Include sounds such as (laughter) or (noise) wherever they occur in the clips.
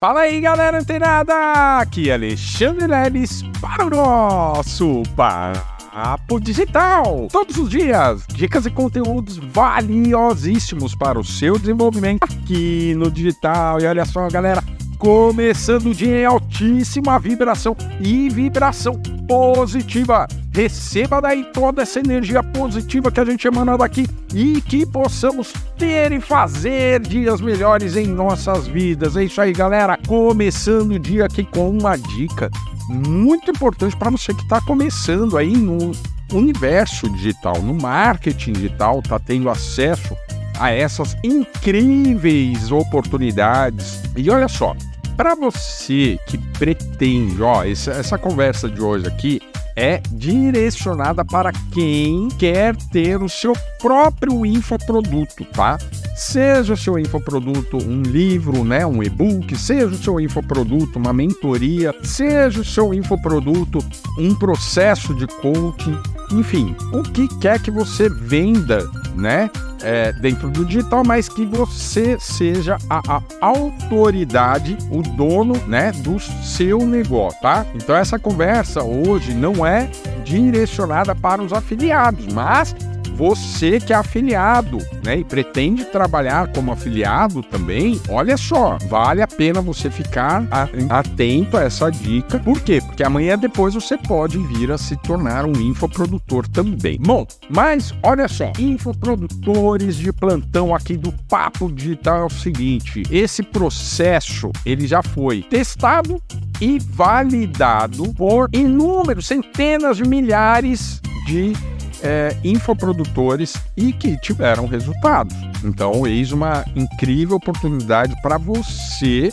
Fala aí, galera antenada! Aqui é Alexandre Leles para o nosso Papo Digital. Todos os dias, dicas e conteúdos valiosíssimos para o seu desenvolvimento aqui no digital. E olha só, galera, começando o dia em altíssima vibração e vibração positiva. Receba daí toda essa energia positiva que a gente emana daqui e que possamos ter e fazer dias melhores em nossas vidas. É isso aí, galera. Começando o dia aqui com uma dica muito importante para você que está começando aí no universo digital, no marketing digital, está tendo acesso a essas incríveis oportunidades. E olha só, para você que pretende, ó, essa, essa conversa de hoje aqui é direcionada para quem quer ter o seu próprio infoproduto, tá? Seja o seu infoproduto um livro, né, um e-book, seja o seu infoproduto uma mentoria, seja o seu infoproduto um processo de coaching, enfim, o que quer que você venda, né? É, dentro do digital, mas que você seja a, a, autoridade, o dono, né, do seu negócio, tá? Então essa conversa hoje não é direcionada para os afiliados, mas você que é afiliado, né, e pretende trabalhar como afiliado também, olha só, vale a pena você ficar atento a essa dica. Por quê? Porque amanhã depois você pode vir a se tornar um infoprodutor também. Bom, mas olha só, infoprodutores de plantão aqui do Papo Digital é o seguinte, esse processo ele já foi testado e validado por inúmeros, centenas de milhares de é, infoprodutores e que tiveram resultados. Então, eis uma incrível oportunidade para você,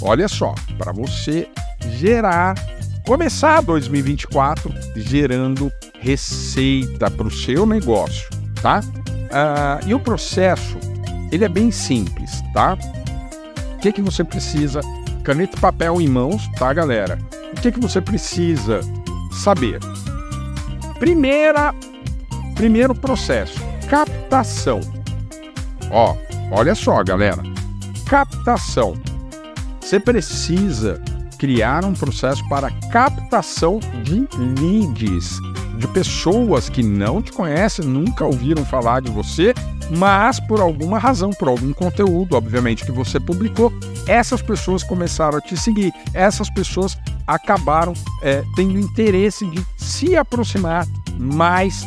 olha só, para você gerar, começar 2024 gerando receita para o seu negócio, tá? Ah, e o processo, ele é bem simples, tá? O que, que você precisa? Caneta e papel em mãos, tá, galera? O que, que você precisa saber? Primeira Primeiro processo, captação. Ó, olha só, galera. Captação. Você precisa criar um processo para captação de leads, de pessoas que não te conhecem, nunca ouviram falar de você, mas por alguma razão, por algum conteúdo, obviamente, que você publicou, essas pessoas começaram a te seguir, essas pessoas acabaram é, tendo interesse de se aproximar mais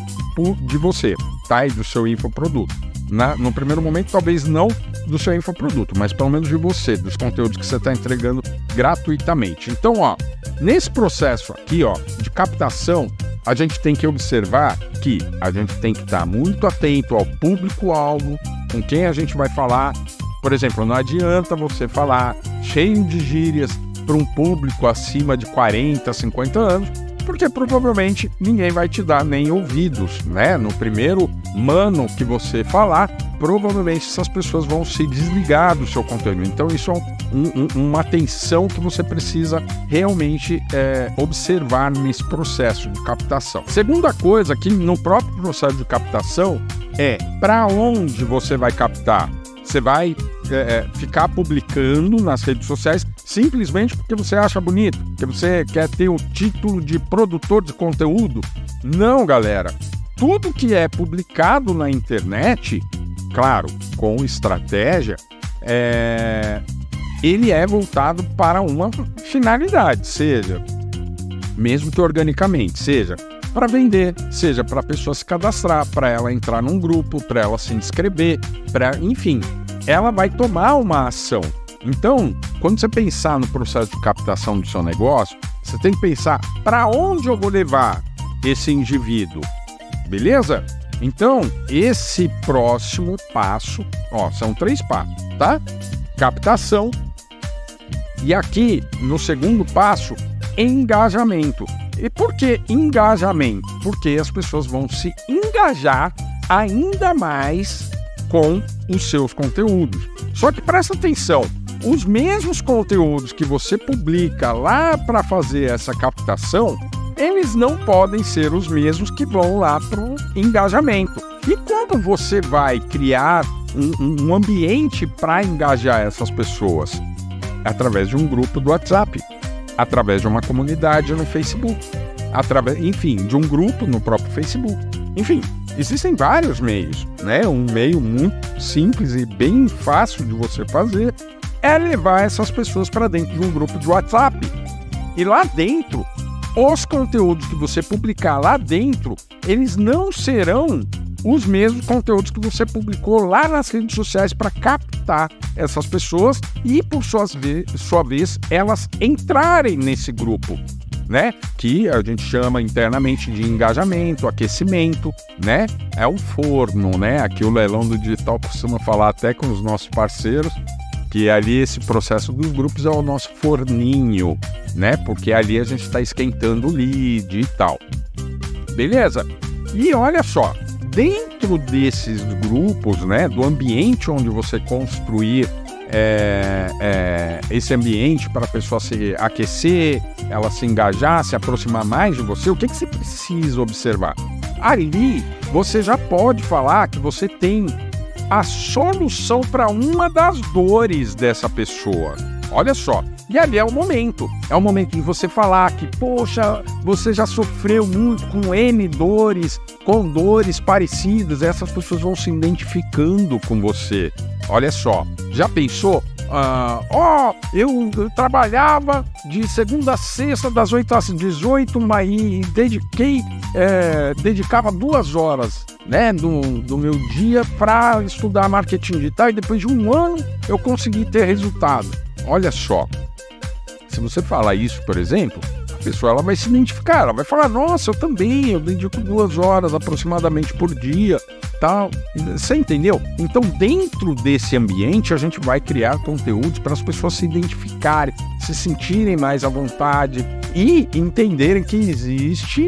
de você, tá? E do seu infoproduto. Na, no primeiro momento, talvez não do seu infoproduto, mas pelo menos de você, dos conteúdos que você está entregando gratuitamente. Então, ó, nesse processo aqui, ó, de captação, a gente tem que observar que a gente tem que estar tá muito atento ao público-alvo, com quem a gente vai falar. Por exemplo, não adianta você falar cheio de gírias para um público acima de 40, 50 anos, porque provavelmente ninguém vai te dar nem ouvidos, né? No primeiro mano que você falar, provavelmente essas pessoas vão se desligar do seu conteúdo. Então, isso é um, um, uma atenção que você precisa realmente é, observar nesse processo de captação. Segunda coisa, que no próprio processo de captação, é para onde você vai captar. Você vai é, é, ficar publicando nas redes sociais simplesmente porque você acha bonito, porque você quer ter o título de produtor de conteúdo. Não, galera. Tudo que é publicado na internet, claro, com estratégia, é... ele é voltado para uma finalidade, seja, mesmo que organicamente, seja para vender, seja para a pessoa se cadastrar, para ela entrar num grupo, para ela se inscrever, para, enfim, ela vai tomar uma ação. Então, quando você pensar no processo de captação do seu negócio, você tem que pensar para onde eu vou levar esse indivíduo, beleza? Então, esse próximo passo, ó, são três passos, tá? Captação. E aqui, no segundo passo, engajamento. E por que engajamento? Porque as pessoas vão se engajar ainda mais com os seus conteúdos. Só que presta atenção, os mesmos conteúdos que você publica lá para fazer essa captação, eles não podem ser os mesmos que vão lá para o engajamento. E como você vai criar um, um ambiente para engajar essas pessoas? Através de um grupo do WhatsApp, através de uma comunidade no Facebook, através, enfim, de um grupo no próprio Facebook. Enfim, existem vários meios, né? Um meio muito simples e bem fácil de você fazer é levar essas pessoas para dentro de um grupo de WhatsApp. E lá dentro, os conteúdos que você publicar lá dentro, eles não serão os mesmos conteúdos que você publicou lá nas redes sociais para captar essas pessoas e, por suas sua vez, elas entrarem nesse grupo. Né? Que a gente chama internamente de engajamento, aquecimento, né? É o forno, né? Aqui o leilão do digital costuma falar até com os nossos parceiros que ali esse processo dos grupos é o nosso forninho, né? Porque ali a gente está esquentando o lead e tal. Beleza? E olha só, dentro desses grupos, né, do ambiente onde você construir é, é, esse ambiente para a pessoa se aquecer, ela se engajar, se aproximar mais de você, o que, que você precisa observar? Ali você já pode falar que você tem a solução para uma das dores dessa pessoa. Olha só, e ali é o momento. É o momento de você falar que, poxa, você já sofreu muito com N dores, com dores parecidas, essas pessoas vão se identificando com você. Olha só, já pensou? Ah, ó, eu, eu, trabalhava de segunda a sexta, das 8 às 18, mas dediquei, é, dedicava duas horas né, do, do meu dia para estudar marketing digital e depois de um ano eu consegui ter resultado. Olha só, se você falar isso, por exemplo, a pessoa ela vai se identificar, ela vai falar: Nossa, eu também, eu dedico duas horas aproximadamente por dia, tal. Você entendeu? Então, dentro desse ambiente, a gente vai criar conteúdos para as pessoas se identificarem, se sentirem mais à vontade e entenderem que existe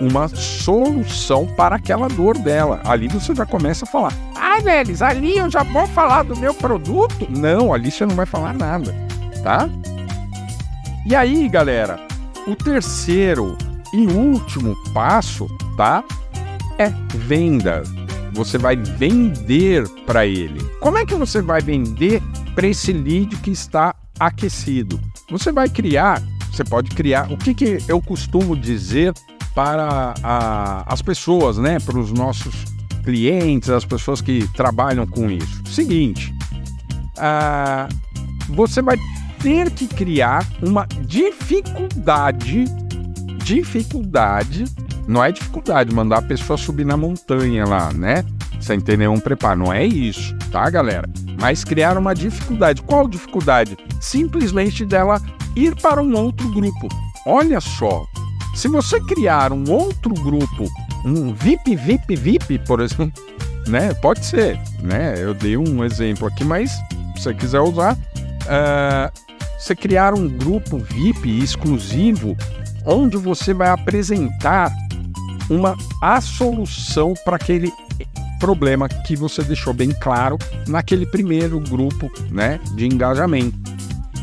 uma solução para aquela dor dela. Ali você já começa a falar: Ah, Nelis, ali eu já vou falar do meu produto? Não, ali você não vai falar nada, tá? E aí, galera, o terceiro e último passo, tá? É venda. Você vai vender para ele. Como é que você vai vender para esse lead que está aquecido? Você vai criar, você pode criar. O que, que eu costumo dizer para a, as pessoas, né? Para os nossos clientes, as pessoas que trabalham com isso. Seguinte, uh, você vai ter que criar uma dificuldade, dificuldade, não é dificuldade mandar a pessoa subir na montanha lá, né? Sem ter nenhum preparo, não é isso, tá, galera? Mas criar uma dificuldade. Qual dificuldade? Simplesmente dela ir para um outro grupo. Olha só, se você criar um outro grupo, um VIP, VIP, VIP, por exemplo, (laughs) né? Pode ser, né? Eu dei um exemplo aqui, mas se você quiser usar, uh, você criar um grupo VIP exclusivo onde você vai apresentar uma a solução para aquele problema que você deixou bem claro naquele primeiro grupo, né, de engajamento.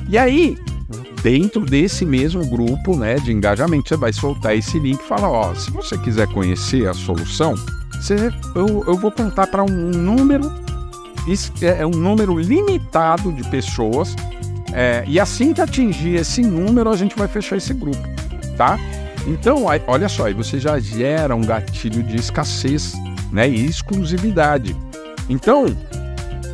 E aí, dentro desse mesmo grupo, né, de engajamento, você vai soltar esse link e falar, ó, se você quiser conhecer a solução, você, eu, eu vou contar para um número é, é um número limitado de pessoas é, e assim que atingir esse número, a gente vai fechar esse grupo, tá? Então, olha só, aí você já gera um gatilho de escassez, né, e exclusividade. Então,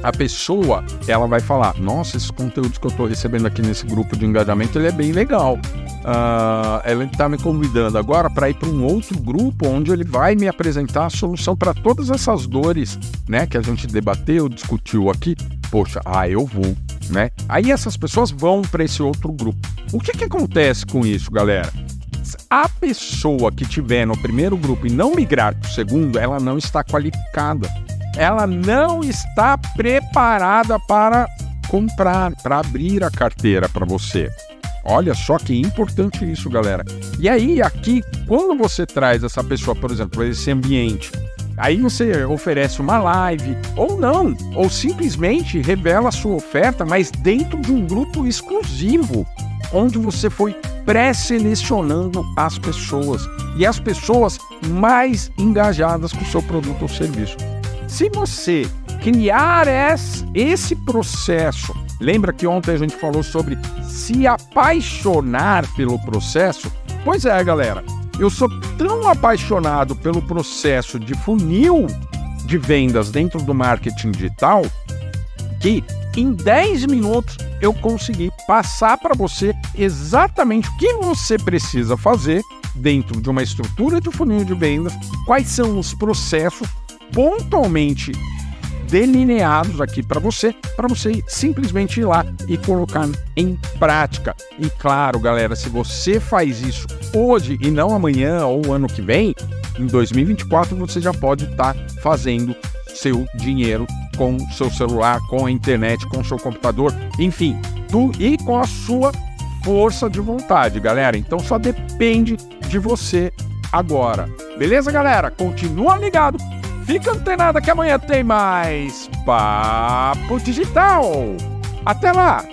a pessoa, ela vai falar, nossa, esse conteúdo que eu estou recebendo aqui nesse grupo de engajamento, ele é bem legal. Uh, ela está me convidando agora para ir para um outro grupo onde ele vai me apresentar a solução para todas essas dores, né, que a gente debateu, discutiu aqui. Poxa, ah, eu vou né? Aí essas pessoas vão para esse outro grupo. O que, que acontece com isso, galera? A pessoa que tiver no primeiro grupo e não migrar para o segundo, ela não está qualificada. Ela não está preparada para comprar, para abrir a carteira para você. Olha só que importante isso, galera. E aí, aqui, quando você traz essa pessoa, por exemplo, para esse ambiente Aí você oferece uma live, ou não, ou simplesmente revela a sua oferta, mas dentro de um grupo exclusivo, onde você foi pré-selecionando as pessoas e as pessoas mais engajadas com o seu produto ou serviço. Se você criar esse processo Lembra que ontem a gente falou sobre se apaixonar pelo processo? Pois é, galera. Eu sou tão apaixonado pelo processo de funil de vendas dentro do marketing digital que em 10 minutos eu consegui passar para você exatamente o que você precisa fazer dentro de uma estrutura de funil de vendas, quais são os processos pontualmente delineados aqui para você, para você simplesmente ir lá e colocar em prática. E claro, galera, se você faz isso hoje e não amanhã ou ano que vem, em 2024 você já pode estar tá fazendo seu dinheiro com seu celular, com a internet, com seu computador, enfim, tu e com a sua força de vontade, galera. Então só depende de você agora. Beleza, galera? Continua ligado Fica antenada que amanhã tem mais Papo Digital. Até lá!